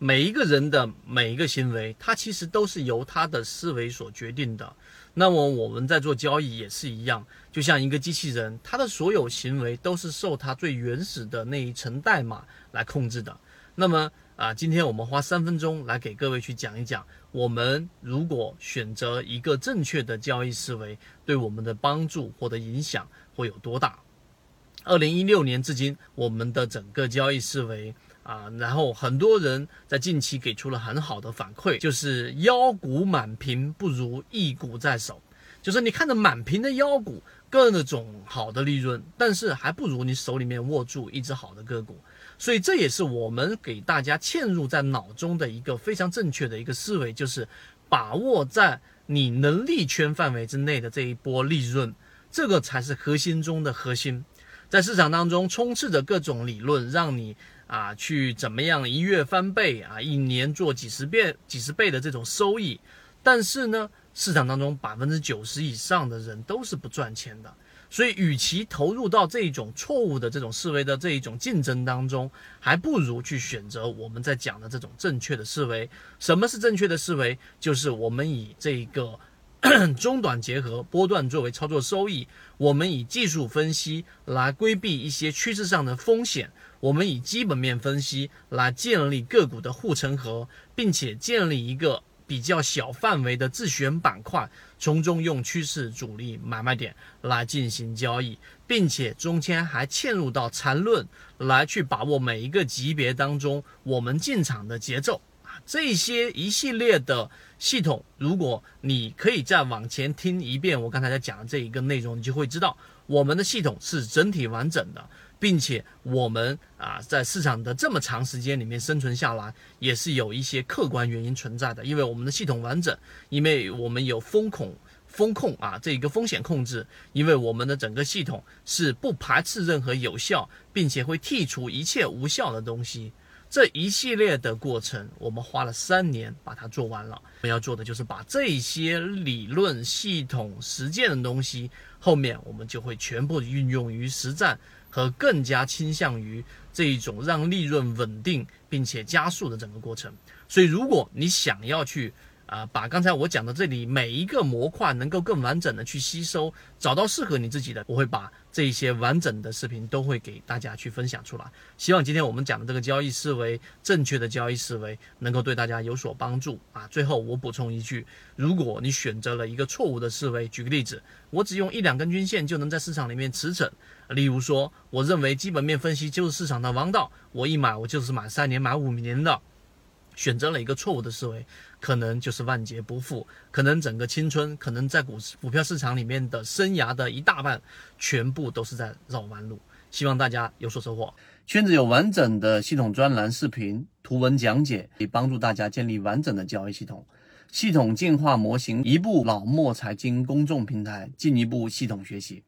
每一个人的每一个行为，它其实都是由他的思维所决定的。那么我们在做交易也是一样，就像一个机器人，它的所有行为都是受它最原始的那一层代码来控制的。那么啊，今天我们花三分钟来给各位去讲一讲，我们如果选择一个正确的交易思维，对我们的帮助或者影响会有多大？二零一六年至今，我们的整个交易思维。啊，然后很多人在近期给出了很好的反馈，就是腰股满屏不如一股在手，就是你看着满屏的腰股，各种好的利润，但是还不如你手里面握住一只好的个股，所以这也是我们给大家嵌入在脑中的一个非常正确的一个思维，就是把握在你能力圈范围之内的这一波利润，这个才是核心中的核心，在市场当中充斥着各种理论，让你。啊，去怎么样一月翻倍啊，一年做几十遍、几十倍的这种收益，但是呢，市场当中百分之九十以上的人都是不赚钱的，所以与其投入到这种错误的这种思维的这一种竞争当中，还不如去选择我们在讲的这种正确的思维。什么是正确的思维？就是我们以这个。中短结合波段作为操作收益，我们以技术分析来规避一些趋势上的风险，我们以基本面分析来建立个股的护城河，并且建立一个比较小范围的自选板块，从中用趋势主力买卖点来进行交易，并且中间还嵌入到缠论来去把握每一个级别当中我们进场的节奏。这些一系列的系统，如果你可以再往前听一遍我刚才在讲的这一个内容，你就会知道我们的系统是整体完整的，并且我们啊在市场的这么长时间里面生存下来，也是有一些客观原因存在的。因为我们的系统完整，因为我们有风控风控啊这一个风险控制，因为我们的整个系统是不排斥任何有效，并且会剔除一切无效的东西。这一系列的过程，我们花了三年把它做完了。我们要做的就是把这些理论、系统、实践的东西，后面我们就会全部运用于实战，和更加倾向于这一种让利润稳定并且加速的整个过程。所以，如果你想要去，啊，把刚才我讲的这里每一个模块能够更完整的去吸收，找到适合你自己的，我会把这些完整的视频都会给大家去分享出来。希望今天我们讲的这个交易思维，正确的交易思维能够对大家有所帮助啊。最后我补充一句，如果你选择了一个错误的思维，举个例子，我只用一两根均线就能在市场里面驰骋，例如说，我认为基本面分析就是市场的王道，我一买我就是买三年、买五年的。选择了一个错误的思维，可能就是万劫不复，可能整个青春，可能在股股票市场里面的生涯的一大半，全部都是在绕弯路。希望大家有所收获。圈子有完整的系统专栏、视频、图文讲解，可以帮助大家建立完整的交易系统。系统进化模型，一步老墨财经公众平台，进一步系统学习。